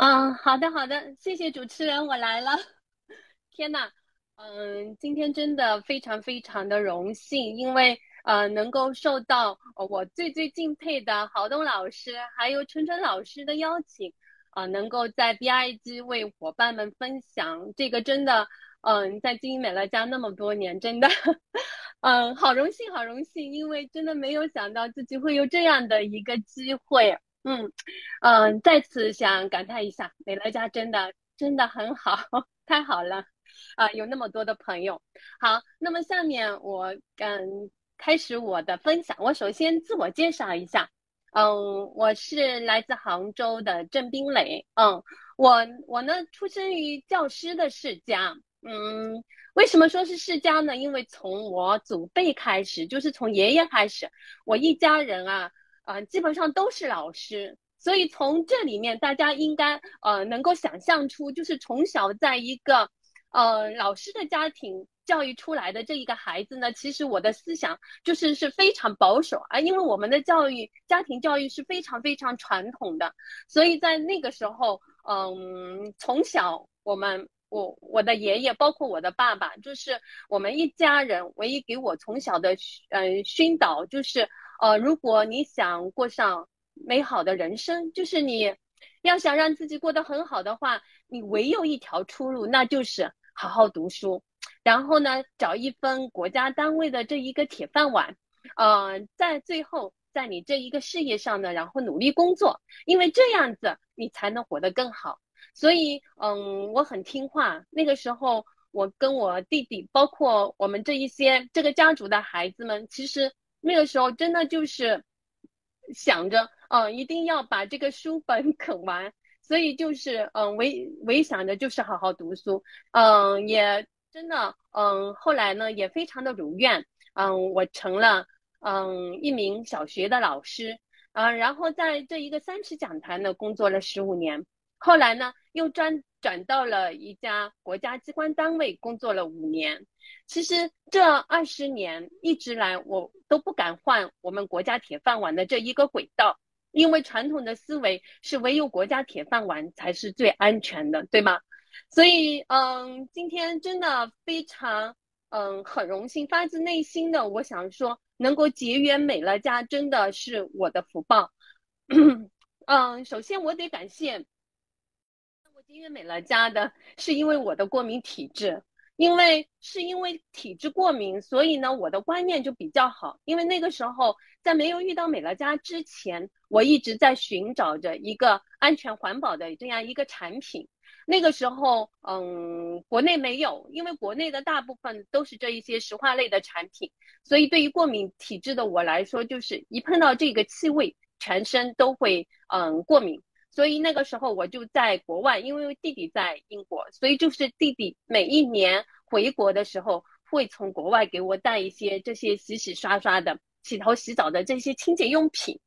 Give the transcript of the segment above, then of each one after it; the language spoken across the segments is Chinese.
嗯，好的好的，谢谢主持人，我来了。天呐，嗯，今天真的非常非常的荣幸，因为呃能够受到我最最敬佩的郝东老师还有春春老师的邀请，啊，能够在 BIG 为伙伴们分享这个真的，嗯，在经营美乐家那么多年，真的，嗯，好荣幸好荣幸，因为真的没有想到自己会有这样的一个机会。嗯，嗯，再次想感叹一下，美乐家真的真的很好，太好了，啊，有那么多的朋友。好，那么下面我嗯开始我的分享。我首先自我介绍一下，嗯，我是来自杭州的郑冰磊。嗯，我我呢出生于教师的世家。嗯，为什么说是世家呢？因为从我祖辈开始，就是从爷爷开始，我一家人啊。啊，基本上都是老师，所以从这里面大家应该呃能够想象出，就是从小在一个呃老师的家庭教育出来的这一个孩子呢，其实我的思想就是是非常保守啊，因为我们的教育家庭教育是非常非常传统的，所以在那个时候，嗯，从小我们我我的爷爷包括我的爸爸，就是我们一家人唯一给我从小的嗯熏导就是。呃，如果你想过上美好的人生，就是你要想让自己过得很好的话，你唯有一条出路，那就是好好读书，然后呢，找一份国家单位的这一个铁饭碗，呃，在最后在你这一个事业上呢，然后努力工作，因为这样子你才能活得更好。所以，嗯，我很听话。那个时候，我跟我弟弟，包括我们这一些这个家族的孩子们，其实。那个时候真的就是想着，嗯，一定要把这个书本 啃完，所以就是，嗯，唯唯想着就是好好读书，嗯，也真的，嗯，后来呢也非常的如愿，嗯，我成了，嗯，一名小学的老师，嗯，然后在这一个三尺讲坛呢工作了十五年，后来呢又转转到了一家国家机关单位工作了五年。其实这二十年一直来，我都不敢换我们国家铁饭碗的这一个轨道，因为传统的思维是唯有国家铁饭碗才是最安全的，对吗？所以，嗯，今天真的非常，嗯，很荣幸，发自内心的，我想说，能够结缘美乐家，真的是我的福报。嗯，首先我得感谢因为美乐家的，是因为我的过敏体质。因为是因为体质过敏，所以呢，我的观念就比较好。因为那个时候在没有遇到美乐家之前，我一直在寻找着一个安全环保的这样一个产品。那个时候，嗯，国内没有，因为国内的大部分都是这一些石化类的产品，所以对于过敏体质的我来说，就是一碰到这个气味，全身都会嗯过敏。所以那个时候我就在国外，因为弟弟在英国，所以就是弟弟每一年回国的时候，会从国外给我带一些这些洗洗刷刷的、洗头洗澡的这些清洁用品。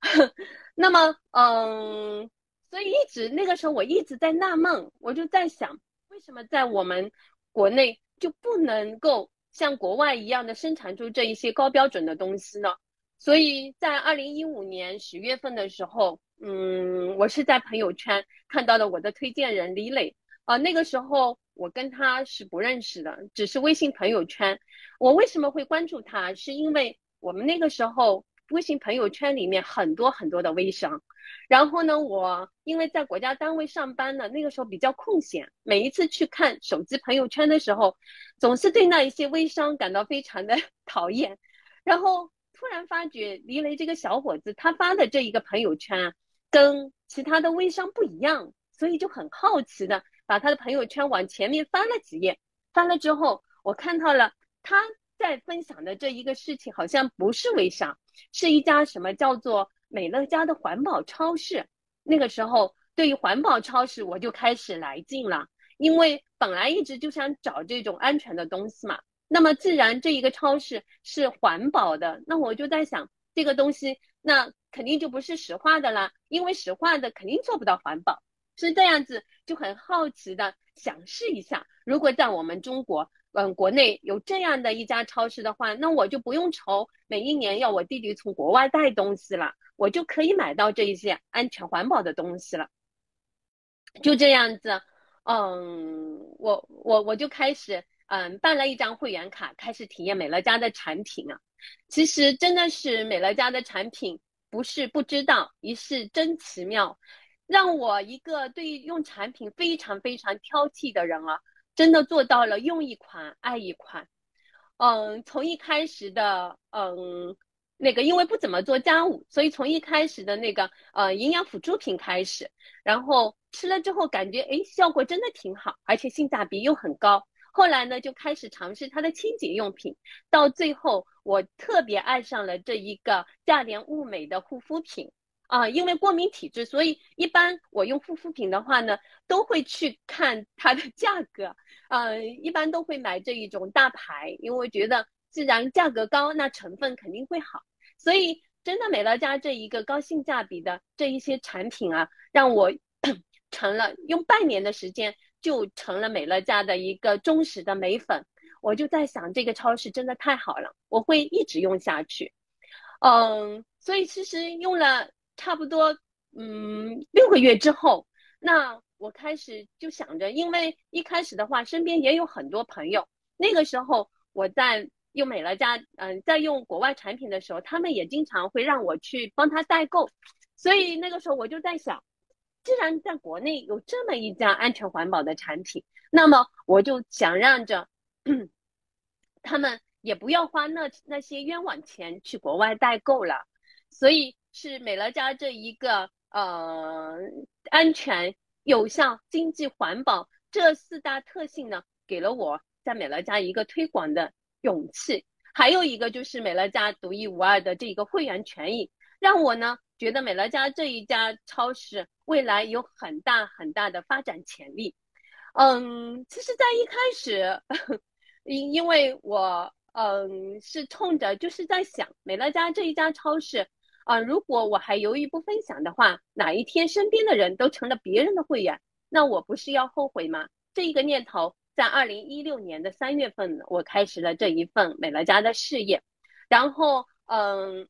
那么，嗯，所以一直那个时候我一直在纳闷，我就在想，为什么在我们国内就不能够像国外一样的生产出这一些高标准的东西呢？所以在二零一五年十月份的时候。嗯，我是在朋友圈看到了我的推荐人李磊啊，那个时候我跟他是不认识的，只是微信朋友圈。我为什么会关注他？是因为我们那个时候微信朋友圈里面很多很多的微商，然后呢，我因为在国家单位上班呢，那个时候比较空闲，每一次去看手机朋友圈的时候，总是对那一些微商感到非常的 讨厌，然后突然发觉李雷这个小伙子他发的这一个朋友圈。跟其他的微商不一样，所以就很好奇的把他的朋友圈往前面翻了几页，翻了之后，我看到了他在分享的这一个事情，好像不是微商，是一家什么叫做美乐家的环保超市。那个时候，对于环保超市，我就开始来劲了，因为本来一直就想找这种安全的东西嘛。那么，既然这一个超市是环保的，那我就在想这个东西。那肯定就不是石化的啦，因为石化的肯定做不到环保，是这样子，就很好奇的想试一下，如果在我们中国，嗯，国内有这样的一家超市的话，那我就不用愁每一年要我弟弟从国外带东西了，我就可以买到这一些安全环保的东西了。就这样子，嗯，我我我就开始嗯办了一张会员卡，开始体验美乐家的产品啊。其实真的是美乐家的产品，不是不知道，一是真奇妙，让我一个对用产品非常非常挑剔的人啊，真的做到了用一款爱一款。嗯，从一开始的嗯。那个因为不怎么做家务，所以从一开始的那个呃营养辅助品开始，然后吃了之后感觉哎效果真的挺好，而且性价比又很高。后来呢就开始尝试它的清洁用品，到最后我特别爱上了这一个价廉物美的护肤品啊。因为过敏体质，所以一般我用护肤品的话呢，都会去看 它的价格，呃，一般都会买这一种大牌，因为觉得既然价格高，那成分肯定会好。所以，真的美乐家这一个高性价比的这一些产品啊，让我 成了用半年的时间就成了美乐家的一个忠实的美粉。我就在想，这个超市真的太好了，我会一直用下去。嗯，所以其实用了差不多嗯六个月之后，那我开始就想着，因为一开始的话，身边也有很多朋友，那个时候我在。用美乐家，嗯，在用国外产品的时候，他们也经常会让我去帮他代购，所以那个时候我就在想，既然在国内有这么一家安全环保的产品，那么我就想让着 他们也不要花那那些冤枉钱去国外代购了。所以是美乐家这一个呃安全、有效、经济、环保这四大特性呢，给了我在美乐家一个推广的。勇气，还有一个就是美乐家独一无二的这个会员权益，让我呢觉得美乐家这一家超市未来有很大很大的发展潜力。嗯，其实，在一开始，因因为我嗯是冲着就是在想美乐家这一家超市啊，如果我还犹豫不分享的话，哪一天身边的人都成了别人的会员，那我不是要后悔吗？这一个念头。在二零一六年的三月份，我开始了这一份美乐家的事业，然后，嗯，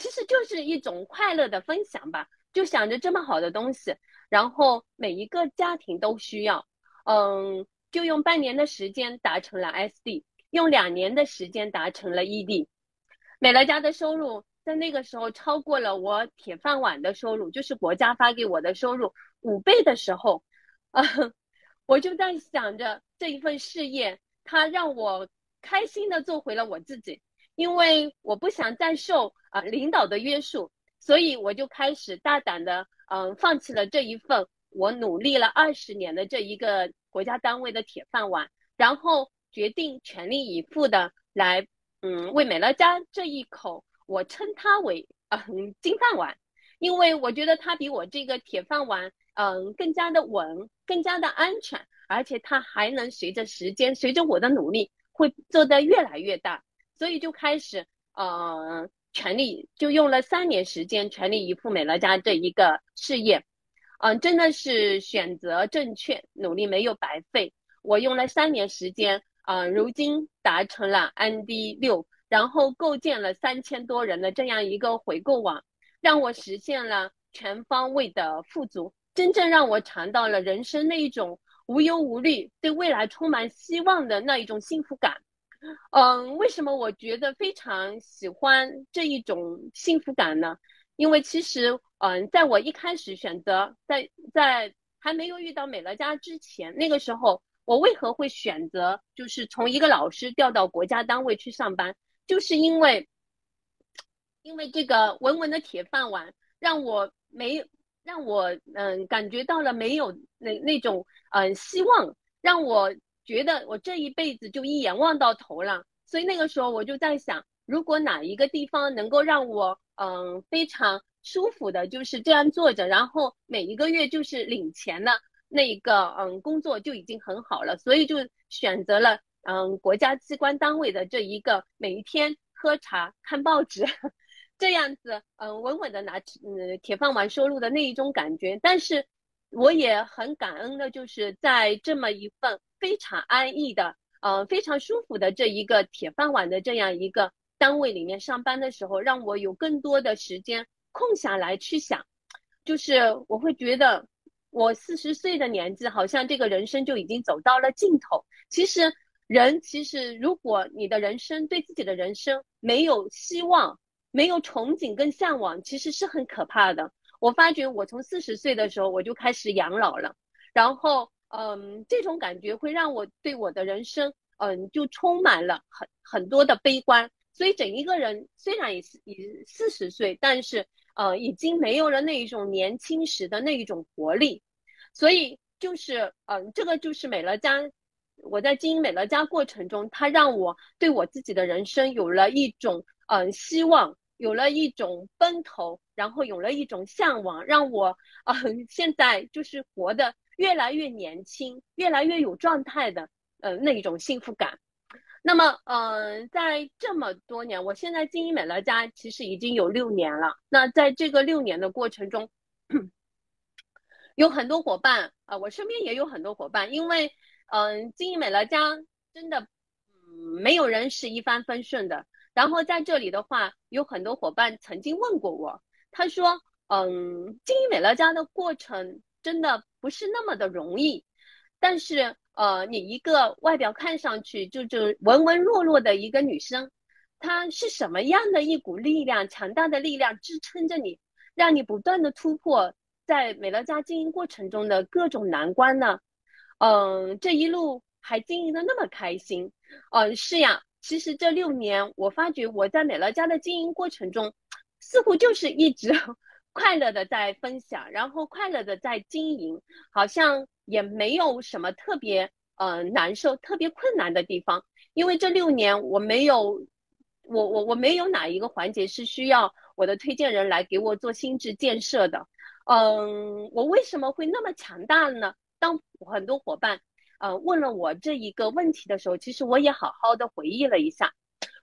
其实就是一种快乐的分享吧，就想着这么好的东西，然后每一个家庭都需要，嗯，就用半年的时间达成了 SD，用两年的时间达成了 ED，美乐家的收入在那个时候超过了我铁饭碗的收入，就是国家发给我的收入五倍的时候，嗯。我就在想着这一份事业，它让我开心的做回了我自己，因为我不想再受啊领导的约束，所以我就开始大胆的嗯放弃了这一份我努力了二十年的这一个国家单位的铁饭碗，然后决定全力以赴的来嗯为美乐家这一口我称它为嗯金饭碗，因为我觉得它比我这个铁饭碗。嗯，更加的稳，更加的安全，而且它还能随着时间，随着我的努力，会做得越来越大。所以就开始，呃，全力就用了三年时间，全力以赴美乐家这一个事业。嗯，真的是选择正确，努力没有白费。我用了三年时间，啊，如今达成了 ND 六，然后构建了三千多人的这样一个回购网，让我实现了全方位的富足。真正让我尝到了人生那一种无忧无虑、对未来充满希望的那一种幸福感。嗯，为什么我觉得非常喜欢这一种幸福感呢？因为其实，嗯，在我一开始选择在在还没有遇到美乐家之前，那个时候我为何会选择就是从一个老师调到国家单位去上班，就是因为因为这个稳稳的铁饭碗让我没。让我嗯感觉到了没有那那种嗯希望，让我觉得我这一辈子就一眼望到头了。所以那个时候我就在想，如果哪一个地方能够让我嗯非常舒服的，就是这样坐着，然后每一个月就是领钱的那一个嗯工作就已经很好了。所以就选择了嗯国家机关单位的这一个每一天喝茶看报纸。这样子，嗯，稳稳的拿嗯铁饭碗收入的那一种感觉，但是我也很感恩的，就是在这么一份非常安逸的，呃，非常舒服的这一个铁饭碗的这样一个单位里面上班的时候，让我有更多的时间空下来去想，就是我会觉得，我四十岁的年纪，好像这个人生就已经走到了尽头。其实，人其实，如果你的人生对自己的人生没有希望、没有憧憬跟向往，其实是很可怕的。我发觉，我从四十岁的时候我就开始养老了，然后，嗯，这种感觉会让我对我的人生，嗯，就充满了很很多的悲观。所以，整一个人虽然也是已四十岁，但是。呃，已经没有了那一种年轻时的那一种活力，所以就是，嗯，这个就是美乐家。我在经营美乐家过程中，它让我对我自己的人生有了一种，嗯，希望，有了一种奔头，然后有了一种向往，让我，嗯，现在就是活得越来越年轻，越来越有状态的，呃，那一种幸福感。那么，嗯，在这么多年，我现在经营美乐家其实已经有六年了。那在这个六年的过程中，有很多伙伴啊，我身边也有很多伙伴，因为，嗯，经营美乐家真的，嗯，没有人是一帆风顺的。然后在这里的话，有很多伙伴曾经问过我，他说，嗯，经营美乐家的过程真的不是那么的容易，但是。呃，你一个外表看上去就就文文弱弱的一个女生，她是什么样的一股力量，强大的力量支撑着你，让你不断的突破在美乐家经营过程中的各种难关呢？嗯，这一路还经营的那么开心。嗯，是呀，其实这六年我发觉我在美乐家的经营过程中，似乎就是一直 快乐的在分享，然后快乐的在经营，好像。也没有什么特别呃难受、特别困难的地方，因为这六年我没有，我我我没有哪一个环节是需要我的推荐人来给我做心智建设的。嗯，我为什么会那么强大呢？当很多伙伴呃问了我这一个问题的时候，其实我也好好的回忆了一下，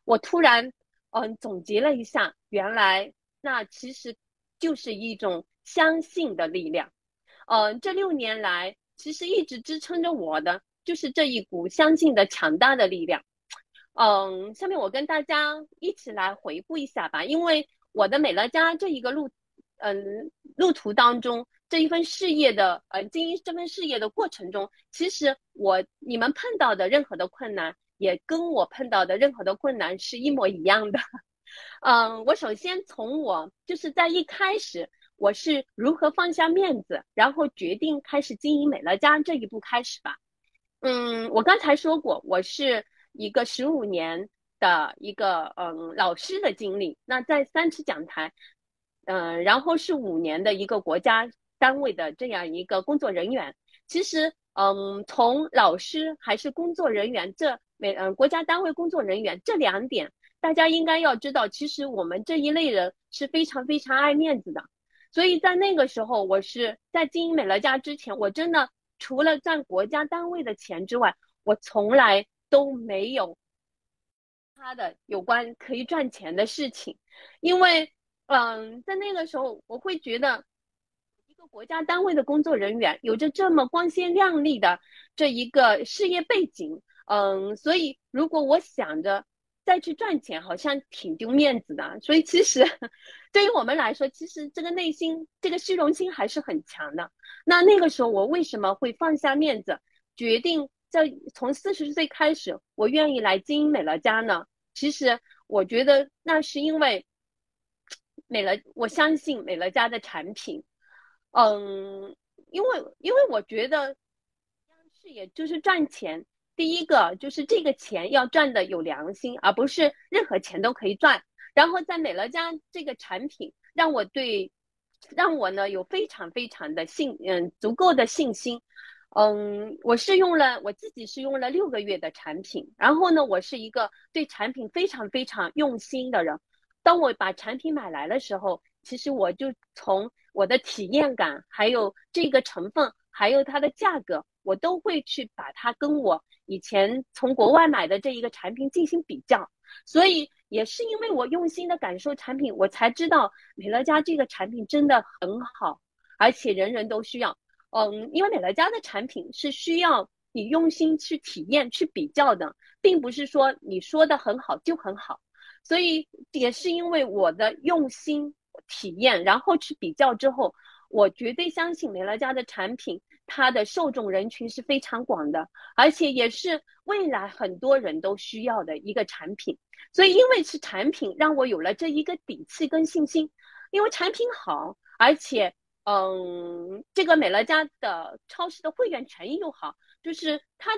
我突然嗯总结了一下，原来那其实就是一种相信的力量。嗯，这六年来。其实一直支撑着我的就是这一股相信的强大的力量。嗯，下面我跟大家一起来回顾一下吧。因为我的美乐家这一个路，嗯，路途当中这一份事业的，呃，经营这份事业的过程中，其实我你们碰到的任何的困难，也跟我碰到的任何的困难是一模一样的。嗯，我首先从我就是在一开始。我是如何放下面子，然后决定开始经营美乐家这一步开始吧。嗯，我刚才说过，我是一个十五年的一个嗯老师的经历，那在三尺讲台，嗯，然后是五年的一个国家单位的这样一个工作人员。其实，嗯，从老师还是工作人员，这美嗯国家单位工作人员这两点，大家应该要知道，其实我们这一类人是非常非常爱面子的。所以在那个时候，我是在经营美乐家之前，我真的除了赚国家单位的钱之外，我从来都没有他的有关可以赚钱的事情。因为，嗯，在那个时候，我会觉得一个国家单位的工作人员有着这么光鲜亮丽的这一个事业背景，嗯，所以如果我想着。再去赚钱好像挺丢面子的，所以其实对于我们来说，其实这个内心这个虚荣心还是很强的。那那个时候我为什么会放下面子，决定在从四十岁开始，我愿意来经营美乐家呢？其实我觉得那是因为美乐，我相信美乐家的产品，嗯，因为因为我觉得事业就是赚钱。第一个就是这个钱要赚的有良心，而不是任何钱都可以赚。然后在美乐家这个产品，让我对，让我呢有非常非常的信，嗯，足够的信心。嗯，我是用了我自己是用了六个月的产品，然后呢，我是一个对产品非常非常用心的人。当我把产品买来的时候，其实我就从我的体验感，还有这个成分，还有它的价格。我都会去把它跟我以前从国外买的这一个产品进行比较，所以也是因为我用心的感受产品，我才知道美乐家这个产品真的很好，而且人人都需要。嗯，因为美乐家的产品是需要你用心去体验、去比较的，并不是说你说的很好就很好。所以也是因为我的用心体验，然后去比较之后，我绝对相信美乐家的产品，它的受众人群是非常广的，而且也是未来很多人都需要的一个产品。所以，因为是产品，让我有了这一个底气跟信心。因为产品好，而且，嗯，这个美乐家的超市的会员权益又好，就是它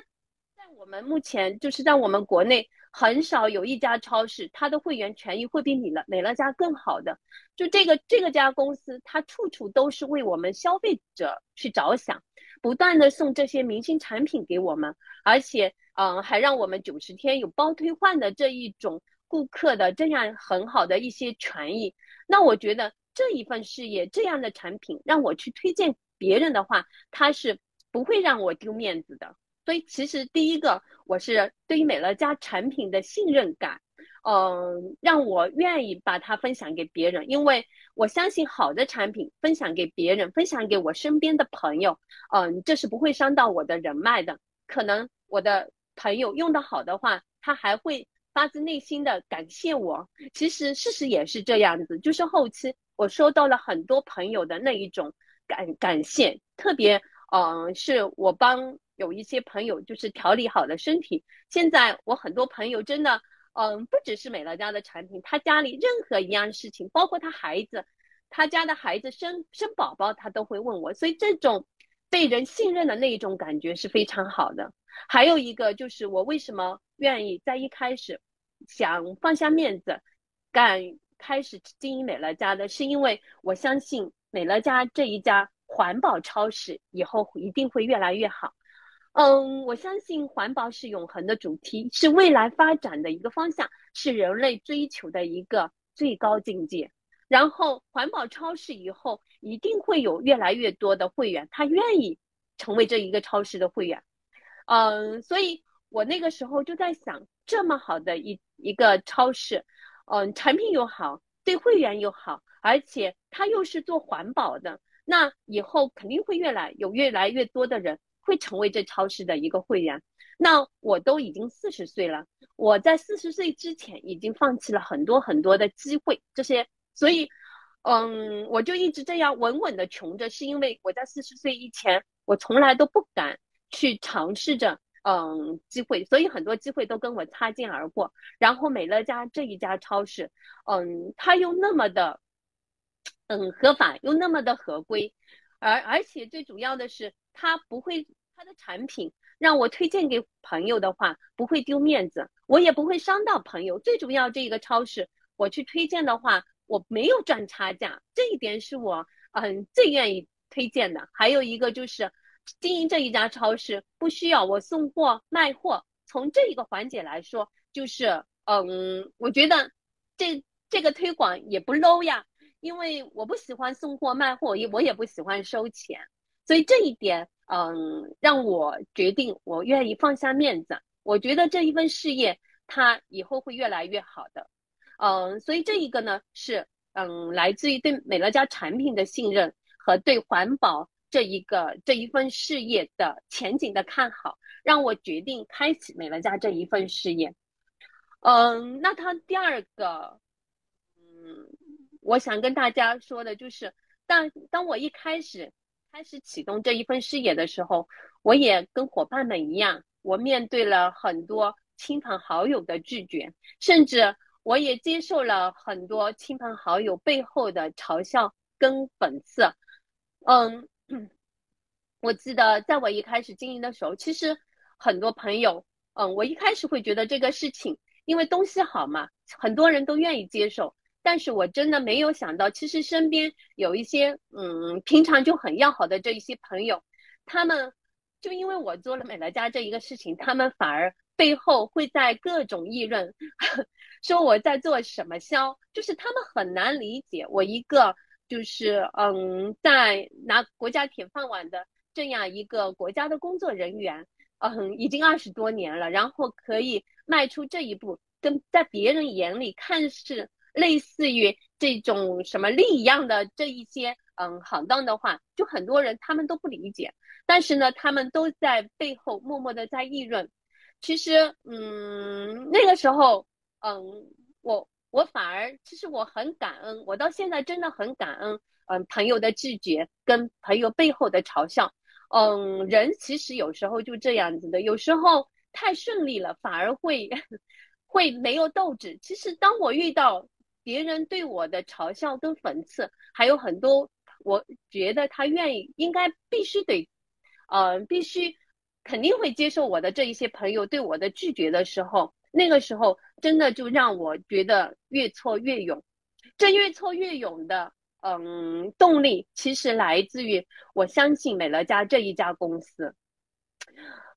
在我们目前，就是在我们国内。很少有一家超市，它的会员权益会比美乐美乐家更好的。就这个这个家公司，它处处都是为我们消费者去着想，不断的送这些明星产品给我们，而且，嗯，还让我们九十天有包退换的这一种顾客的这样很好的一些权益。那我觉得这一份事业，这样的产品让我去推荐别人的话，它是不会让我丢面子的。所以，其实第一个，我是对于美乐家产品的信任感，嗯，让我愿意把它分享给别人，因为我相信好的产品分享给别人，分享给我身边的朋友，嗯，这是不会伤到我的人脉的。可能我的朋友用的好的话，他还会发自内心的感谢我。其实事实也是这样子，就是后期我收到了很多朋友的那一种感感谢，特别，嗯，是我帮。有一些朋友就是调理好了身体，现在我很多朋友真的，嗯，不只是美乐家的产品，他家里任何一样事情，包括他孩子，他家的孩子生生宝宝，他都会问我，所以这种被人信任的那一种感觉是非常好的。还有一个就是我为什么愿意在一开始想放下面子，敢开始经营美乐家的，是因为我相信美乐家这一家环保超市以后一定会越来越好。嗯，我相信环保是永恒的主题，是未来发展的一个方向，是人类追求的一个最高境界。然后，环保超市以后一定会有越来越多的会员，他愿意成为这一个超市的会员。嗯，所以我那个时候就在想，这么好的一一个超市，嗯，产品又好，对会员又好，而且它又是做环保的，那以后肯定会越来有越来越多的人。会成为这超市的一个会员，那我都已经四十岁了，我在四十岁之前已经放弃了很多很多的机会，这些，所以，嗯，我就一直这样稳稳的穷着，是因为我在四十岁以前，我从来都不敢去尝试着，嗯，机会，所以很多机会都跟我擦肩而过。然后美乐家这一家超市，嗯，它又那么的，嗯，合法又那么的合规，而而且最主要的是，它不会。他的产品让我推荐给朋友的话，不会丢面子，我也不会伤到朋友。最主要，这个超市我去推荐的话，我没有赚差价，这一点是我嗯最愿意推荐的。还有一个就是经营这一家超市不需要我送货卖货，从这一个环节来说，就是嗯，我觉得这这个推广也不 low 呀，因为我不喜欢送货卖货，也我也不喜欢收钱，所以这一点。嗯，让我决定，我愿意放下面子。我觉得这一份事业，它以后会越来越好的。嗯，所以这一个呢，是嗯，来自于对美乐家产品的信任和对环保这一个这一份事业的前景的看好，让我决定开启美乐家这一份事业。嗯，那他第二个，嗯，我想跟大家说的就是，当当我一开始。开始启动这一份事业的时候，我也跟伙伴们一样，我面对了很多亲朋好友的拒绝，甚至我也接受了很多亲朋好友背后的嘲笑跟讽刺。嗯，我记得在我一开始经营的时候，其实很多朋友，嗯，我一开始会觉得这个事情，因为东西好嘛，很多人都愿意接受。但是我真的没有想到，其实身边有一些嗯，平常就很要好的这一些朋友，他们就因为我做了美乐家这一个事情，他们反而背后会在各种议论，说我在做什么销，就是他们很难理解我一个就是嗯，在拿国家铁饭碗的这样一个国家的工作人员，嗯，已经二十多年了，然后可以迈出这一步，跟在别人眼里看似。类似于这种什么力一样的这一些嗯行当的话，就很多人他们都不理解，但是呢，他们都在背后默默的在议论。其实，嗯，那个时候，嗯，我我反而其实我很感恩，我到现在真的很感恩，嗯朋友的拒绝跟朋友背后的嘲笑。嗯，人其实有时候就这样子的，有时候太顺利了，反而会 会没有斗志。其实当我遇到别人对我的嘲笑跟讽刺，还有很多，我觉得他愿意应该必须得，呃，必须肯定会接受我的这一些朋友对我的拒绝的时候，那个时候真的就让我觉得越挫越勇。这越挫越勇的。嗯，动力其实来自于我相信美乐家这一家公司。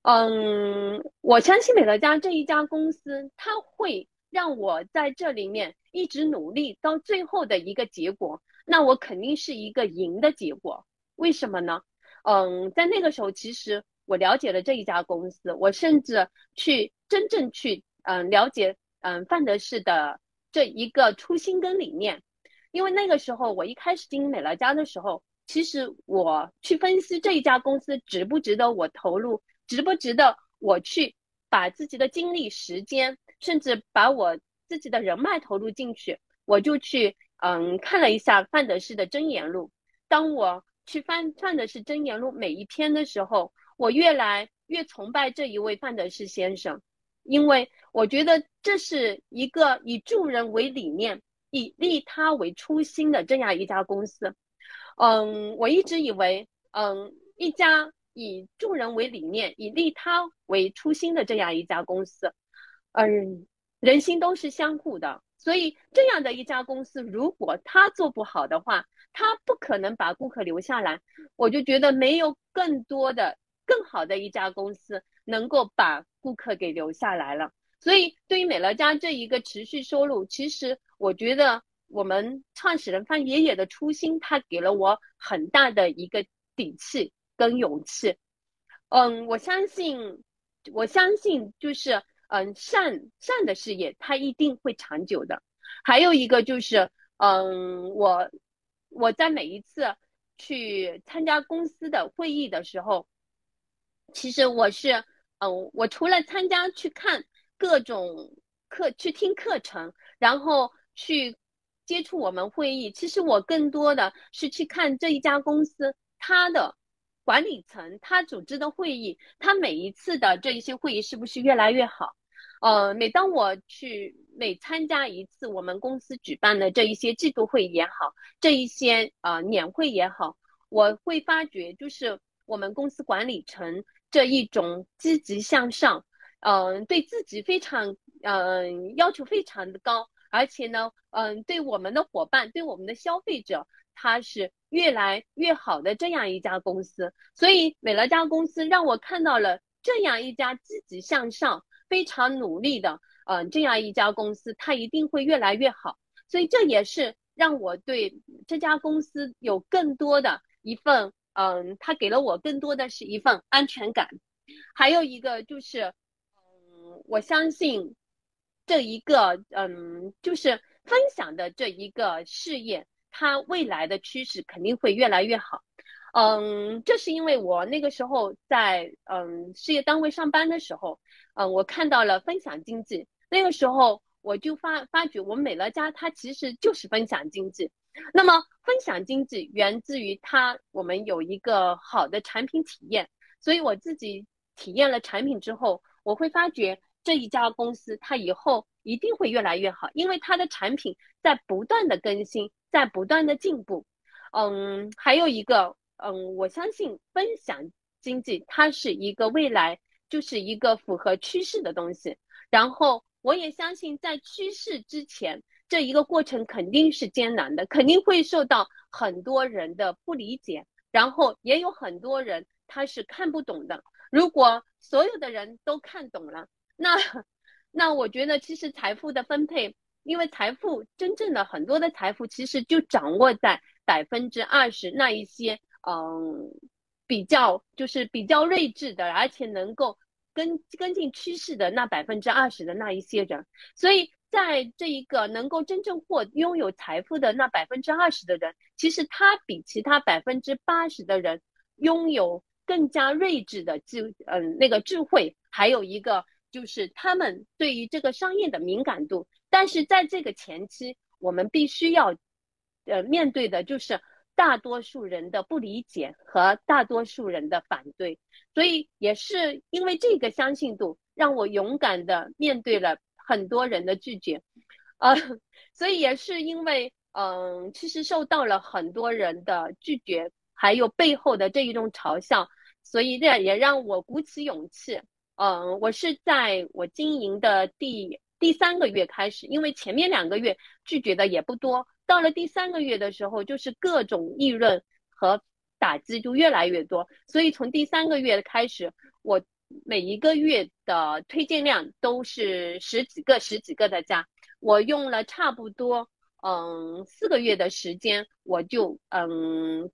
嗯，我相信美乐家这一家公司，它会让我在这里面一直努力到最后的一个结果，那我肯定是一个赢的结果。为什么呢？嗯，在那个时候，其实我了解了这一家公司，我甚至去真正去嗯了解嗯范德士的这一个初心跟理念。因为那个时候，我一开始经营美乐家的时候，其实我去分析这一家公司值不值得我投入，值不值得我去把自己的精力、时间，甚至把我自己的人脉投入进去，我就去嗯看了一下范德士的真言录。当我去翻范德士真言录每一篇的时候，我越来越崇拜这一位范德士先生，因为我觉得这是一个以助人为理念。以利他为初心的这样一家公司，嗯，我一直以为，嗯，一家以助人为理念、以利他为初心的这样一家公司，嗯，人心都是相互的，所以这样的一家公司，如果他做不好的话，他不可能把顾客留下来。我就觉得没有更多的、更好的一家公司能够把顾客给留下来了。所以，对于美乐家这一个持续收入，其实我觉得我们创始人范爷爷的初心，他给了我很大的一个底气跟勇气。嗯，我相信，我相信就是，嗯，善善的事业，它一定会长久的。还有一个就是，嗯，我我在每一次去参加公司的会议的时候，其实我是，嗯，我除了参加去看。各种课去听课程，然后去接触我们会议。其实我更多的是去看这一家公司，它的管理层，它组织的会议，它每一次的这一些会议是不是越来越好？呃，每当我去每参加一次我们公司举办的这一些季度会也好，这一些呃年会也好，我会发觉就是我们公司管理层这一种积极向上。嗯，对自己非常嗯要求非常的高，而且呢，嗯，对我们的伙伴，对我们的消费者，它是越来越好的这样一家公司。所以美乐家公司让我看到了这样一家积极向上、非常努力的嗯这样一家公司，它一定会越来越好。所以这也是让我对这家公司有更多的一份嗯，它给了我更多的是一份安全感。还有一个就是。嗯我相信这一个，嗯，就是分享的这一个事业，它未来的趋势肯定会越来越好。嗯，这是因为我那个时候在嗯事业单位上班的时候，嗯，我看到了分享经济。那个时候我就发发觉，我们美乐家它其实就是分享经济。那么分享经济源自于它，我们有一个好的产品体验。所以我自己体验了产品之后，我会发觉。这一家公司，它以后一定会越来越好，因为它的产品在不断的更新，在不断的进步。嗯，还有一个，嗯，我相信分享经济它是一个未来，就是一个符合趋势的东西。然后，我也相信在趋势之前，这一个过程肯定是艰难的，肯定会受到很多人的不理解，然后也有很多人他是看不懂的。如果所有的人都看懂了，那，那我觉得其实财富的分配，因为财富真正的很多的财富其实就掌握在百分之二十那一些，嗯，比较就是比较睿智的，而且能够跟跟进趋势的那百分之二十的那一些人。所以在这一个能够真正获拥有财富的那百分之二十的人，其实他比其他百分之八十的人拥有更加睿智的智，嗯，那个智慧，还有一个。就是他们对于这个商业的敏感度，但是在这个前期，我们必须要，呃，面对的就是，大多数人的不理解和大多数人的反对，所以也是因为这个相信度，让我勇敢的面对了很多人的拒绝，呃，所以也是因为，嗯，其实受到了很多人的拒绝，还有背后的这一种嘲笑，所以这也让我鼓起勇气，嗯，我是在我经营的第第三个月开始，因为前面两个月拒绝的也不多。到了第三个月的时候，就是各种议论和打击就越来越多，所以从第三个月开始，我每一个月的推荐量都是十几个、十几个的加。我用了差不多嗯四个月的时间，我就嗯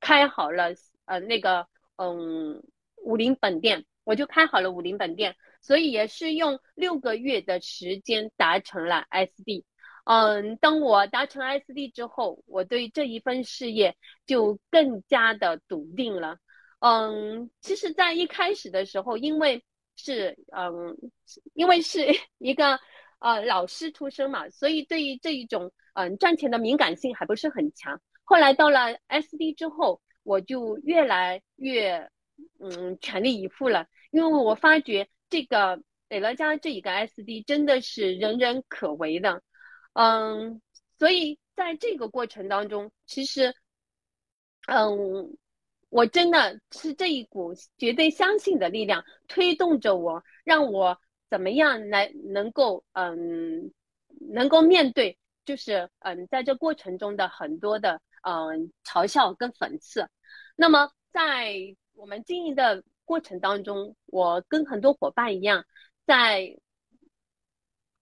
开好了呃那个嗯武林本店，我就开好了武林本店，所以也是用六个月的时间达成了 SD。嗯，当我达成 SD 之后，我对这一份事业就更加的笃定了。嗯，其实，在一开始的时候，因为是嗯，因为是 一个呃老师出身嘛，所以对于这一种嗯赚钱的敏感性还不是很强。后来到了 SD 之后，我就越来越嗯全力以赴了，因为我发觉这个美乐家这一个 SD 真的是人人可为的。嗯，所以在这个过程当中，其实，嗯，我真的是这一股绝对相信的力量推动着我，让我怎么样来能够，嗯，能够面对，就是嗯，在这过程中的很多的嗯嘲笑跟讽刺。那么在我们经营的过程当中，我跟很多伙伴一样，在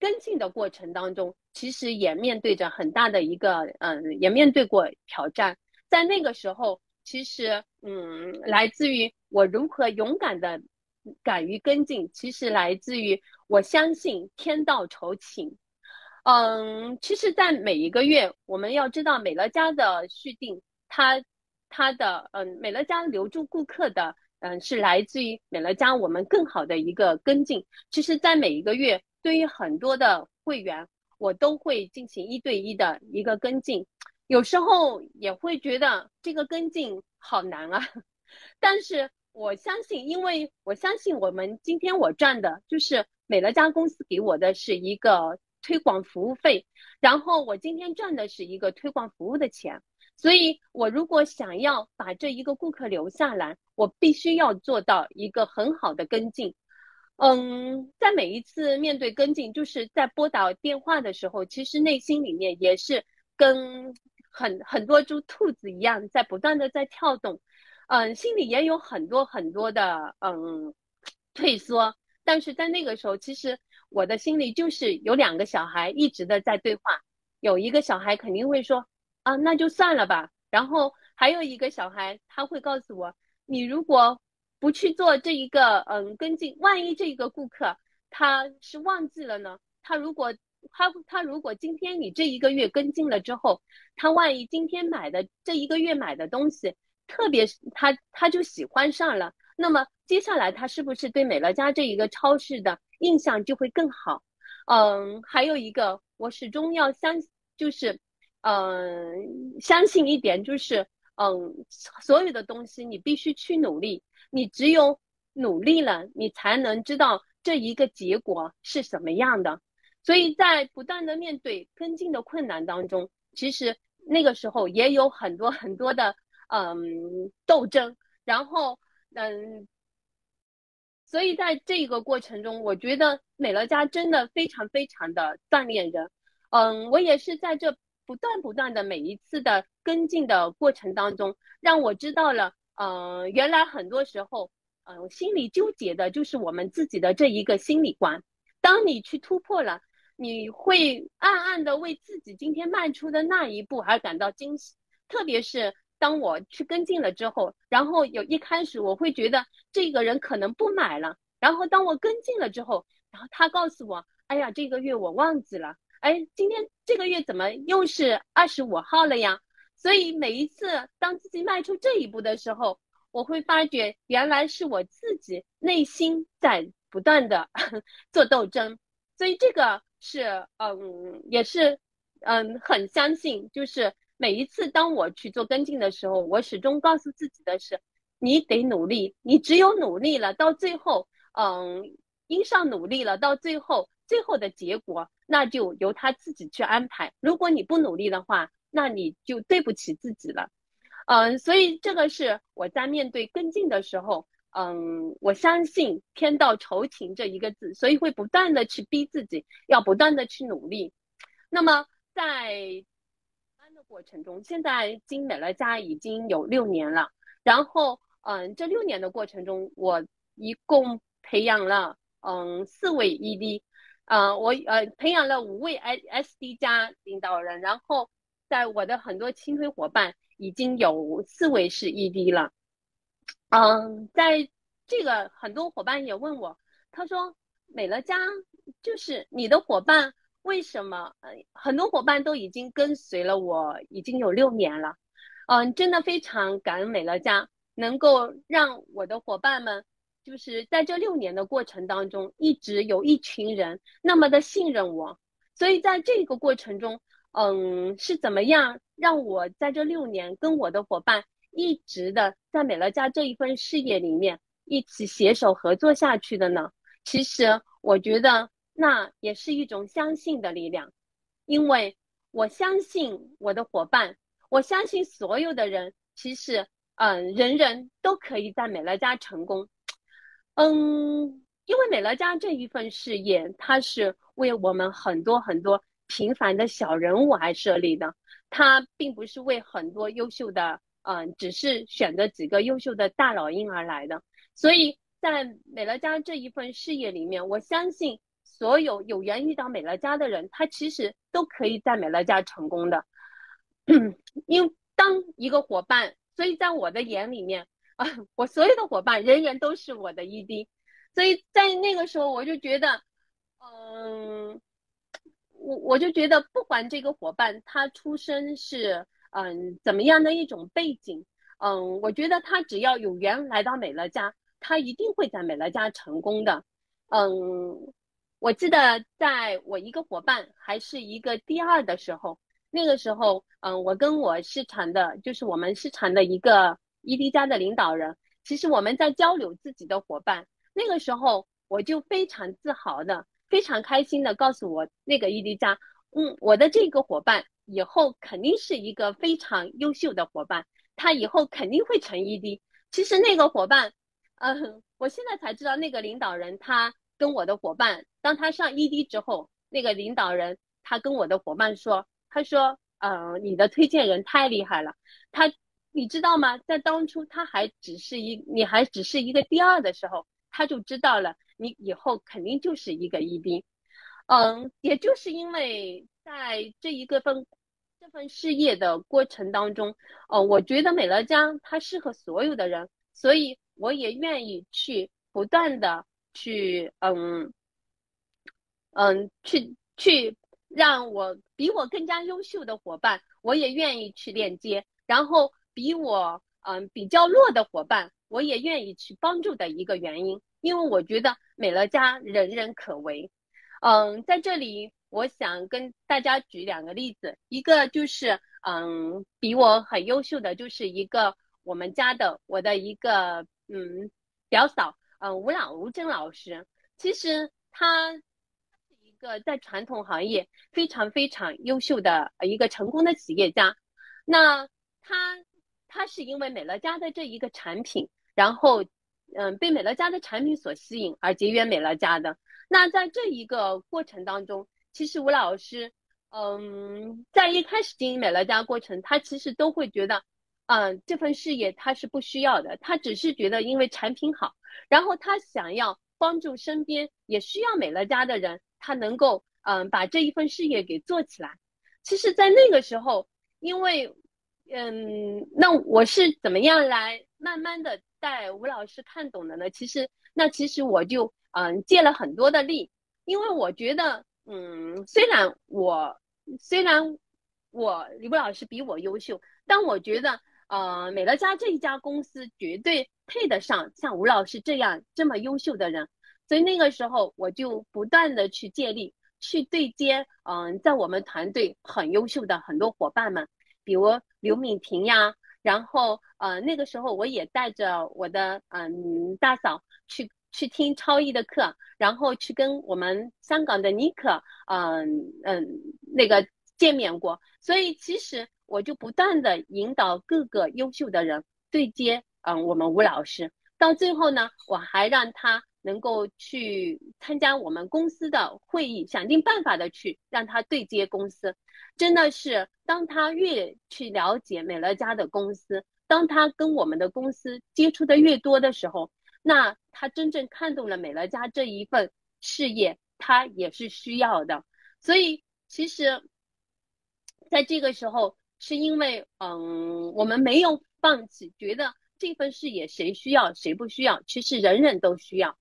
跟进的过程当中。其实也面对着很大的一个，嗯，也面对过挑战。在那个时候，其实，嗯，来自于我如何勇敢的敢于跟进，其实来自于我相信天道酬勤。嗯，其实，在每一个月，我们要知道美乐家的续订，它它的，嗯，美乐家留住顾客的，嗯，是来自于美乐家我们更好的一个跟进。其实，在每一个月，对于很多的会员。我都会进行一对一的一个跟进，有时候也会觉得这个跟进好难啊。但是我相信，因为我相信我们今天我赚的就是美乐家公司给我的是一个推广服务费，然后我今天赚的是一个推广服务的钱，所以我如果想要把这一个顾客留下来，我必须要做到一个很好的跟进。嗯，在每一次面对跟进，就是在拨打电话的时候，其实内心里面也是跟很很多只兔子一样，在不断的在跳动，嗯，心里也有很多很多的嗯退缩。但是在那个时候，其实我的心里就是有两个小孩一直的在对话，有一个小孩肯定会说啊，那就算了吧。然后还有一个小孩他会告诉我，你如果。不去做这一个嗯跟进，万一这一个顾客他是忘记了呢？他如果他他如果今天你这一个月跟进了之后，他万一今天买的这一个月买的东西，特别是他他就喜欢上了，那么接下来他是不是对美乐家这一个超市的印象就会更好？嗯，还有一个我始终要相就是嗯相信一点就是嗯所有的东西你必须去努力。你只有努力了，你才能知道这一个结果是什么样的。所以在不断的面对跟进的困难当中，其实那个时候也有很多很多的嗯斗争。然后嗯，所以在这个过程中，我觉得美乐家真的非常非常的锻炼人。嗯，我也是在这不断不断的每一次的跟进的过程当中，让我知道了。嗯，原来很多时候，嗯，心里纠结的就是我们自己的这一个心理关。当你去突破了，你会暗暗的为自己今天迈出的那一步而感到惊喜。特别是当我去跟进了之后，然后有一开始我会觉得这个人可能不买了，然后当我跟进了之后，然后他告诉我，哎呀，这个月我忘记了，哎，今天这个月怎么又是二十五号了呀？所以每一次当自己迈出这一步的时候，我会发觉原来是我自己内心在不断的 做斗争。所以这个是嗯，也是嗯，很相信，就是。每一次当我去做跟进的时候，我始终告诉自己的是，你得努力，你只有努力了，到最后，嗯，因上努力了，到最后，最后的结果那就由他自己去安排。如果你不努力的话，那你就对不起自己了。嗯，所以这个是我在面对跟进的时候，嗯，我相信天道酬勤这一个字，所以会不断的去逼自己，要不断的去努力。那么在班的过程中，现在进美乐家已经有六年了，然后嗯，这六年的过程中，我一共培养了嗯四位 ED，呃，我呃培养了五位 S SD 加领导人，然后在我的很多青推伙伴。已经有四位是 ED 了，嗯，在这个很多伙伴也问我，他说美乐家就是你的伙伴，为什么？很多伙伴都已经跟随了我已经有六年了，嗯，真的非常感恩美乐家能够让我的伙伴们，就是在这六年的过程当中，一直有一群人那么的信任我，所以在这个过程中。嗯，是怎么样让我在这六年跟我的伙伴一直的在美乐家这一份事业里面一起携手合作下去的呢？其实我觉得那也是一种相信的力量，因为我相信我的伙伴，我相信所有的人，其实嗯，人人都可以在美乐家成功。嗯，因为美乐家这一份事业，它是为我们很多很多。平凡的小人物而设立的，它并不是为很多优秀的，嗯，只是选择几个优秀的大老鹰而来的。所以在美乐家这一份事业里面，我相信所有有缘遇到美乐家的人，他其实都可以在美乐家成功的。因当一个伙伴，所以在我的眼里面啊，我所有的伙伴人人都是我的 ED，所以在那个时候我就觉得，嗯。我我就觉得，不管这个伙伴他出身是嗯怎么样的一种背景，嗯，我觉得他只要有缘来到美乐家，他一定会在美乐家成功的。嗯，我记得在我一个伙伴还是一个第二的时候，那个时候，嗯，我跟我市场的，就是我们市场的一个 ED 家的领导人，其实我们在交流自己的伙伴，那个时候我就非常自豪的。非常开心的告诉我那个 ED 家，嗯，我的这个伙伴以后肯定是一个非常优秀的伙伴，他以后肯定会成 ED。其实那个伙伴，嗯，我现在才知道那个领导人他跟我的伙伴，当他上 ED 之后，那个领导人他跟我的伙伴说，他说，嗯，你的推荐人太厉害了，他，你知道吗？在当初他还只是一，你还只是一个第二的时候，他就知道了。你以后肯定就是一个一兵嗯，也就是因为在这一个份这份事业的过程当中，哦，我觉得美乐家它适合所有的人，所以我也愿意去不断的去，嗯，嗯，去去让我比我更加优秀的伙伴，我也愿意去链接，然后比我嗯比较弱的伙伴，我也愿意去帮助的一个原因。因为我觉得美乐家人人可为，嗯，在这里我想跟大家举两个例子，一个就是嗯，比我很优秀的就是一个我们家的我的一个嗯表嫂，嗯吴老吴珍老师，其实他是一个在传统行业非常非常优秀的一个成功的企业家，那他他是因为美乐家的这一个产品，然后。嗯，被美乐家的产品所吸引而结缘美乐家的。那在这一个过程当中，其实吴老师，嗯，在一开始经营美乐家过程，他其实都会觉得，嗯，这份事业他是不需要的，他只是觉得因为产品好，然后他想要帮助身边也需要美乐家的人，他能够嗯把这一份事业给做起来。其实，在那个时候，因为，嗯，那我是怎么样来慢慢的。带吴老师看懂的呢，其实那其实我就嗯借了很多的力，因为我觉得嗯虽然我虽然我李吴老师比我优秀，但我觉得呃美乐家这一家公司绝对配得上像吴老师这样这么优秀的人，所以那个时候我就不断的去借力，去对接嗯在我们团队很优秀的很多伙伴们，比如刘敏婷呀，然后呃那个时候我也带着我的嗯大嫂去去听超艺的课，然后去跟我们香港的尼克嗯嗯那个见面过，所以其实我就不断的引导各个优秀的人对接嗯我们吴老师，到最后呢我还让他。能够去参加我们公司的会议，想尽办法的去让他对接公司，真的是当他越去了解美乐家的公司，当他跟我们的公司接触的越多的时候，那他真正看懂了美乐家这一份事业，他也是需要的。所以其实，在这个时候，是因为嗯，我们没有放弃，觉得这份事业谁需要谁不需要，其实人人都需要。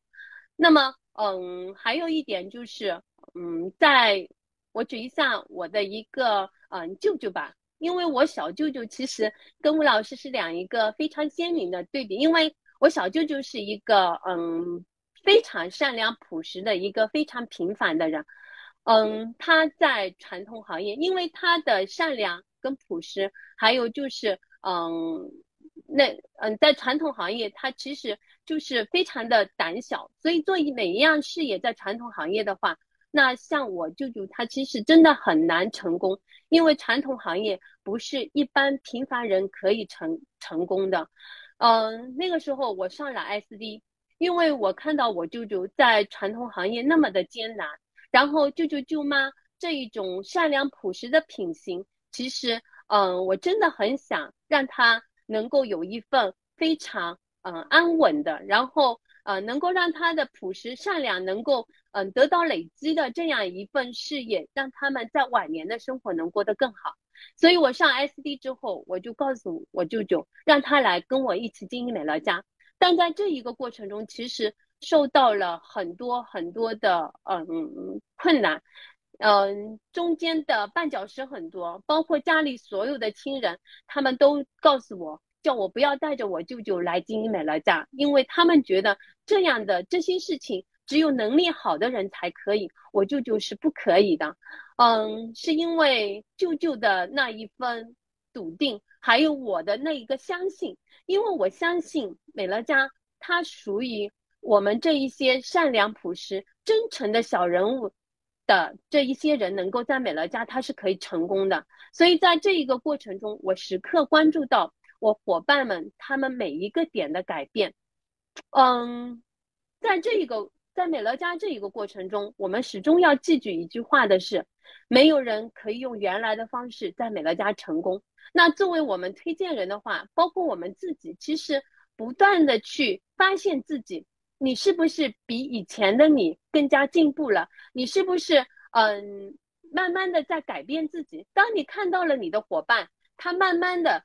那么，嗯，还有一点就是，嗯，在我举一下我的一个嗯舅舅吧，因为我小舅舅其实跟吴老师是两一个非常鲜明的对比，因为我小舅舅是一个嗯非常善良朴实的一个非常平凡的人，嗯，他在传统行业，因为他的善良跟朴实，还有就是嗯。那嗯，在传统行业，他其实就是非常的胆小，所以做每一样事业在传统行业的话，那像我舅舅他其实真的很难成功，因为传统行业不是一般平凡人可以成成功的。嗯，那个时候我上了 SD，因为我看到我舅舅在传统行业那么的艰难，然后舅舅舅妈这一种善良朴实的品行，其实嗯，我真的很想让他。能够有一份非常嗯安稳的，然后呃能够让他的朴实善良能够嗯得到累积的这样一份事业，让他们在晚年的生活能过得更好。所以我上 SD 之后，我就告诉我舅舅，让他来跟我一起经营美乐家。但在这一个过程中，其实受到了很多很多的嗯困难，嗯中间的绊脚石很多，包括家里所有的亲人，他们都告诉我。叫我不要带着我舅舅来经营美乐家，因为他们觉得这样的这些事情只有能力好的人才可以，我舅舅是不可以的。嗯，是因为舅舅的那一份笃定，还有我的那一个相信，因为我相信美乐家它属于我们这一些善良朴实、真诚的小人物的这一些人，能够在美乐家它是可以成功的。所以在这一个过程中，我时刻关注到。我伙伴们，他们每一个点的改变，嗯，在这一个在美乐家这一个过程中，我们始终要记住一句话的是，没有人可以用原来的方式在美乐家成功。那作为我们推荐人的话，包括我们自己，其实不断的去发现自己，你是不是比以前的你更加进步了？你是不是嗯，慢慢的在改变自己？当你看到了你的伙伴，他慢慢的。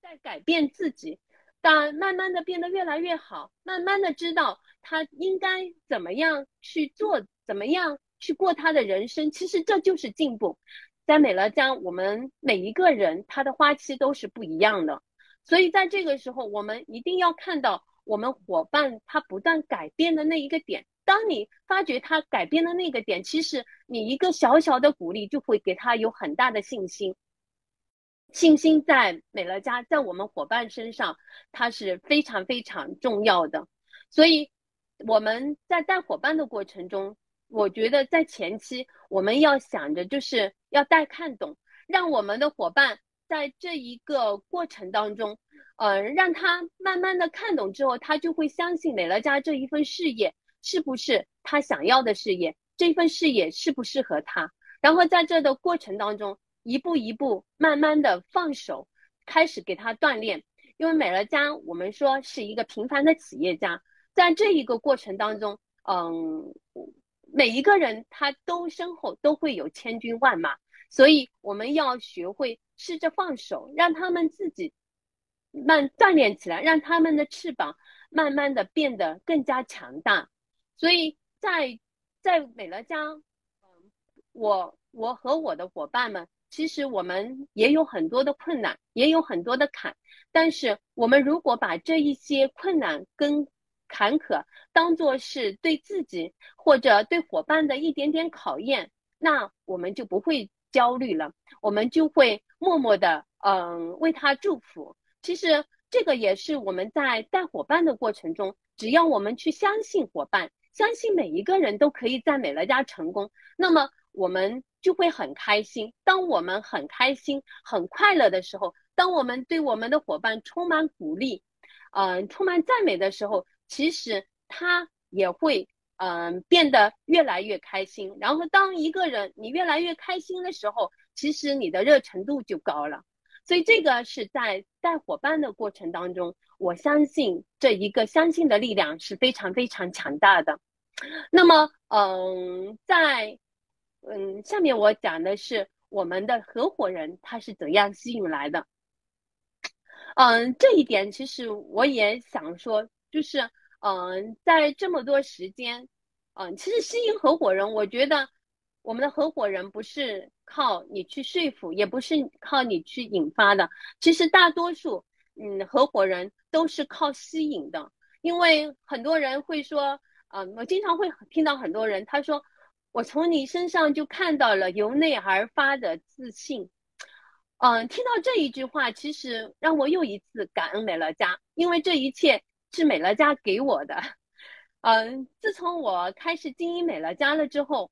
在改变自己，但慢慢的变得越来越好，慢慢的知道他应该怎么样去做，怎么样去过他的人生。其实这就是进步。在美乐家，我们每一个人他的花期都是不一样的，所以在这个时候，我们一定要看到我们伙伴他不断改变的那一个点。当你发觉他改变的那个点，其实你一个小小的鼓励就会给他有很大的信心。信心在美乐家，在我们伙伴身上，它是非常非常重要的。所以我们在带伙伴的过程中，我觉得在前期我们要想着就是要带看懂，让我们的伙伴在这一个过程当中，呃，让他慢慢的看懂之后，他就会相信美乐家这一份事业是不是他想要的事业，这份事业适不适合他。然后在这的过程当中。一步一步，慢慢的放手，开始给他锻炼。因为美乐家，我们说是一个平凡的企业家，在这一个过程当中，嗯，每一个人他都身后都会有千军万马，所以我们要学会试着放手，让他们自己慢锻炼起来，让他们的翅膀慢慢的变得更加强大。所以在在美乐家，嗯，我我和我的伙伴们。其实我们也有很多的困难，也有很多的坎，但是我们如果把这一些困难跟坎坷当做是对自己或者对伙伴的一点点考验，那我们就不会焦虑了，我们就会默默的嗯，为他祝福。其实这个也是我们在带伙伴的过程中，只要我们去相信伙伴，相信每一个人都可以在美乐家成功，那么我们就会很开心。当我们很开心、很快乐的时候，当我们对我们的伙伴充满鼓励，嗯，充满赞美的时候，其实他也会嗯变得越来越开心。然后，当一个人你越来越开心的时候，其实你的热程度就高了。所以，这个是在带伙伴的过程当中，我相信这一个相信的力量是非常非常强大的。那么，嗯，在嗯下面我讲的是我们的合伙人他是怎样吸引来的。嗯，这一点其实我也想说，就是嗯，在这么多时间，嗯，其实吸引合伙人，我觉得我们的合伙人不是靠你去说服，也不是靠你去引发的，其实大多数嗯合伙人都是靠吸引的，因为很多人会说，嗯，我经常会听到很多人他说，我从你身上就看到了由内而发的自信。嗯，听到这一句话，其实让我又一次感恩美乐家，因为这一切是美乐家给我的。嗯，自从我开始经营美乐家了之后，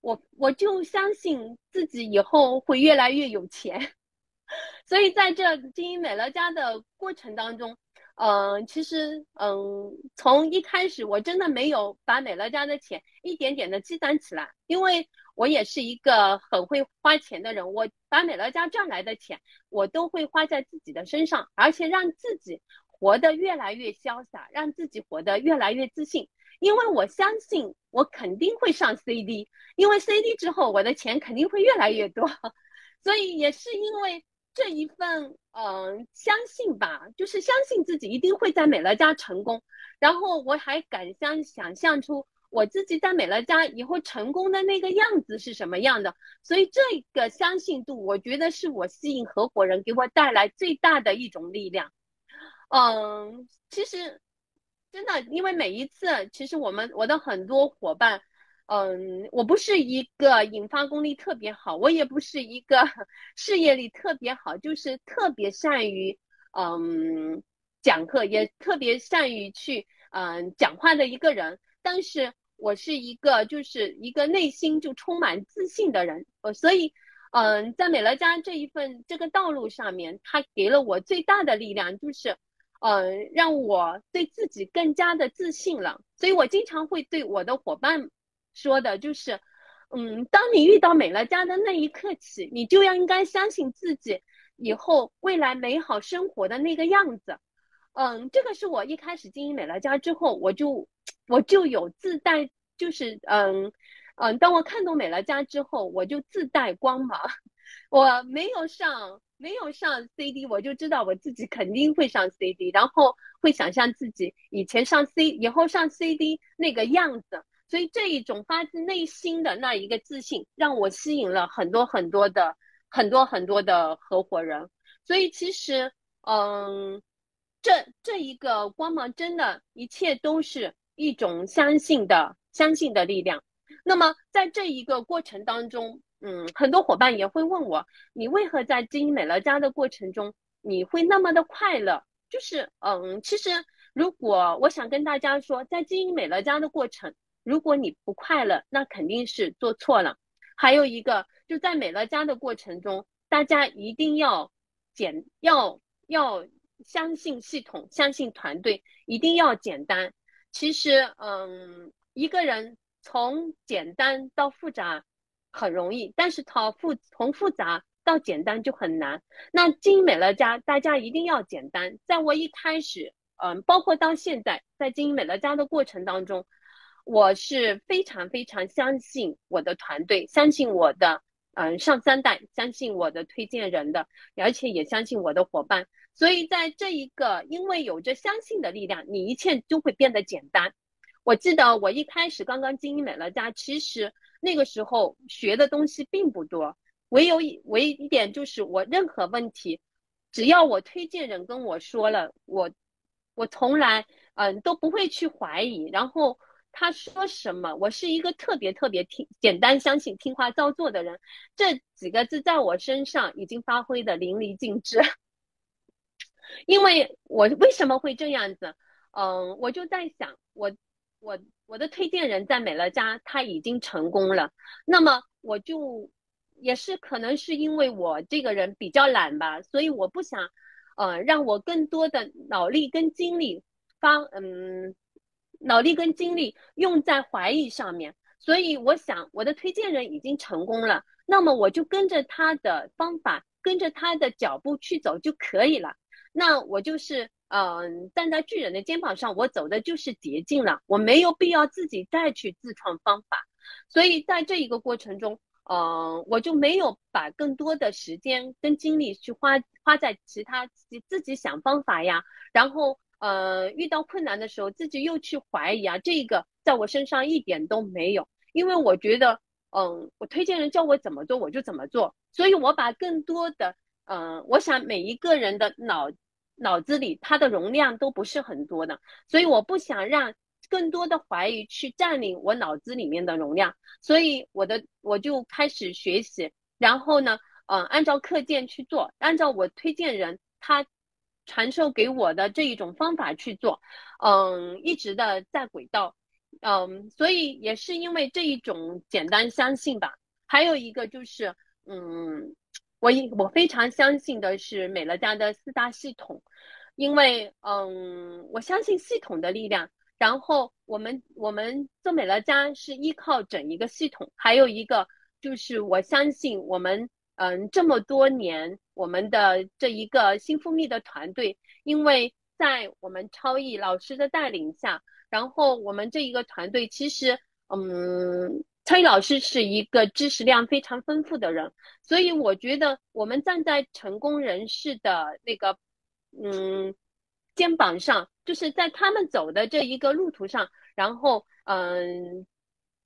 我我就相信自己以后会越来越有钱。所以在这经营美乐家的过程当中，嗯，其实嗯，从一开始我真的没有把美乐家的钱一点点的积攒起来，因为。我也是一个很会花钱的人，我把美乐家赚来的钱，我都会花在自己的身上，而且让自己活得越来越潇洒，让自己活得越来越自信。因为我相信我肯定会上 CD，因为 CD 之后我的钱肯定会越来越多。所以也是因为这一份嗯相信吧，就是相信自己一定会在美乐家成功，然后我还敢想想象出。我自己在美乐家以后成功的那个样子是什么样的？所以这个相信度，我觉得是我吸引合伙人给我带来最大的一种力量。嗯，其实真的，因为每一次，其实我们我的很多伙伴，嗯，我不是一个引发功力特别好，我也不是一个 事业力特别好，就是特别善于嗯讲课，也特别善于去嗯讲话的一个人，但是。我是一个，就是一个内心就充满自信的人，呃，所以，嗯，在美乐家这一份这个道路上面，他给了我最大的力量，就是，嗯，让我对自己更加的自信了。所以我经常会对我的伙伴说的，就是，嗯，当你遇到美乐家的那一刻起，你就要应该相信自己以后未来美好生活的那个样子。嗯，这个是我一开始经营美乐家之后，我就。我就有自带，就是嗯嗯，当我看懂美乐家之后，我就自带光芒。我没有上，没有上 CD，我就知道我自己肯定会上 CD，然后会想象自己以前上 C，以后上 CD 那个样子。所以这一种发自内心的那一个自信，让我吸引了很多很多的很多很多的合伙人。所以其实，嗯，这这一个光芒，真的，一切都是。一种相信的、相信的力量。那么，在这一个过程当中，嗯，很多伙伴也会问我：你为何在经营美乐家的过程中，你会那么的快乐？就是，嗯，其实，如果我想跟大家说，在经营美乐家的过程，如果你不快乐，那肯定是做错了。还有一个，就在美乐家的过程中，大家一定要简，要要相信系统，相信团队，一定要简单。其实，嗯，一个人从简单到复杂很容易，但是从复从复杂到简单就很难。那经营美乐家，大家一定要简单。在我一开始，嗯，包括到现在，在经营美乐家的过程当中，我是非常非常相信我的团队，相信我的嗯上三代，相信我的推荐人的，而且也相信我的伙伴。所以在这一个，因为有着相信的力量，你一切就会变得简单。我记得我一开始刚刚经营美乐家，其实那个时候学的东西并不多，唯有一唯一点就是我任何问题，只要我推荐人跟我说了，我我从来嗯都不会去怀疑，然后他说什么，我是一个特别特别听简单相信、听话照做的人。这几个字在我身上已经发挥的淋漓尽致。因为我为什么会这样子？嗯，我就在想，我我我的推荐人在美乐家他已经成功了，那么我就也是可能是因为我这个人比较懒吧，所以我不想，呃，让我更多的脑力跟精力发，嗯，脑力跟精力用在怀疑上面，所以我想我的推荐人已经成功了，那么我就跟着他的方法，跟着他的脚步去走就可以了。那我就是，嗯，站在巨人的肩膀上，我走的就是捷径了，我没有必要自己再去自创方法，所以在这一个过程中，嗯，我就没有把更多的时间跟精力去花花在其他自己自己想方法呀，然后，呃，遇到困难的时候自己又去怀疑啊，这个在我身上一点都没有，因为我觉得，嗯，我推荐人教我怎么做我就怎么做，所以我把更多的，嗯，我想每一个人的脑。脑子里它的容量都不是很多的，所以我不想让更多的怀疑去占领我脑子里面的容量，所以我的我就开始学习，然后呢，嗯，按照课件去做，按照我推荐人他传授给我的这一种方法去做，嗯，一直的在轨道，嗯，所以也是因为这一种简单相信吧，还有一个就是，嗯。我我非常相信的是美乐家的四大系统，因为嗯，我相信系统的力量。然后我们我们做美乐家是依靠整一个系统，还有一个就是我相信我们嗯这么多年我们的这一个新蜂蜜的团队，因为在我们超毅老师的带领下，然后我们这一个团队其实嗯。超毅老师是一个知识量非常丰富的人，所以我觉得我们站在成功人士的那个嗯肩膀上，就是在他们走的这一个路途上，然后嗯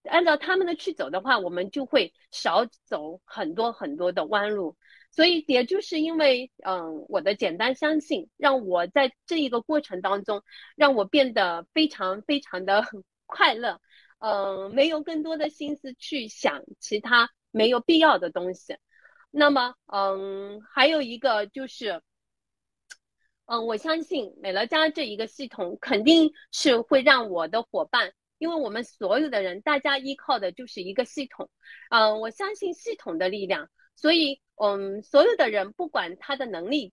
按照他们的去走的话，我们就会少走很多很多的弯路。所以也就是因为嗯我的简单相信，让我在这一个过程当中，让我变得非常非常的快乐。嗯，没有更多的心思去想其他没有必要的东西。那么，嗯，还有一个就是，嗯，我相信美乐家这一个系统肯定是会让我的伙伴，因为我们所有的人大家依靠的就是一个系统。嗯，我相信系统的力量，所以，嗯，所有的人不管他的能力，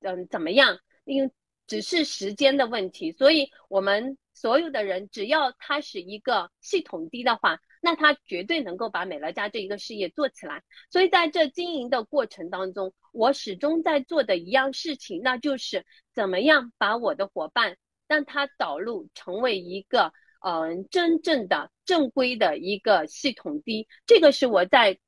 嗯，怎么样，因为只是时间的问题，所以我们。所有的人，只要他是一个系统低的话，那他绝对能够把美乐家这一个事业做起来。所以在这经营的过程当中，我始终在做的一样事情，那就是怎么样把我的伙伴让他导入成为一个嗯真正的正规的一个系统低。这个是我在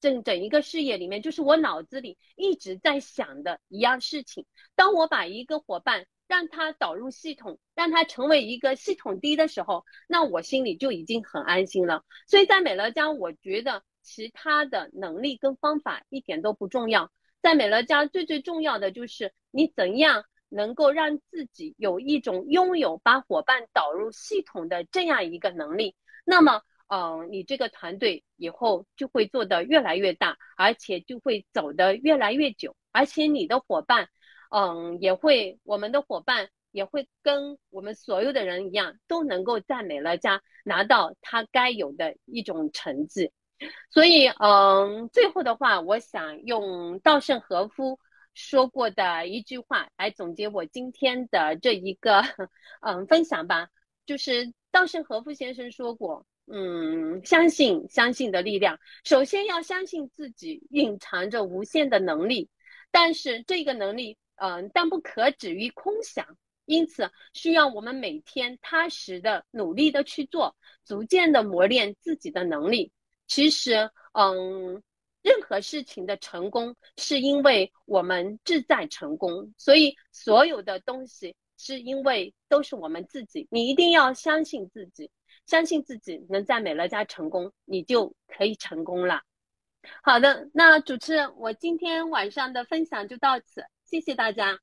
整整一个事业里面，就是我脑子里一直在想的一样事情。当我把一个伙伴。让他导入系统，让他成为一个系统低的时候，那我心里就已经很安心了。所以在美乐家，我觉得其他的能力跟方法一点都不重要。在美乐家，最最重要的就是你怎样能够让自己有一种拥有把伙伴导入系统的这样一个能力。那么，嗯，你这个团队以后就会做得越来越大，而且就会走得越来越久，而且你的伙伴。嗯，也会，我们的伙伴也会跟我们所有的人一样，都能够在美乐家拿到他该有的一种成绩。所以，嗯，最后的话，我想用稻盛和夫说过的一句话来总结我今天的这一个嗯分享吧。就是稻盛和夫先生说过，嗯，相信相信的力量，首先要相信自己蕴藏着无限的能力，但是这个能力。嗯，但不可止于空想，因此需要我们每天踏实的、努力的去做，逐渐的磨练自己的能力。其实，嗯，任何事情的成功是因为我们志在成功，所以所有的东西是因为都是我们自己。你一定要相信自己，相信自己能在美乐家成功，你就可以成功了。好的，那主持人，我今天晚上的分享就到此。谢谢大家。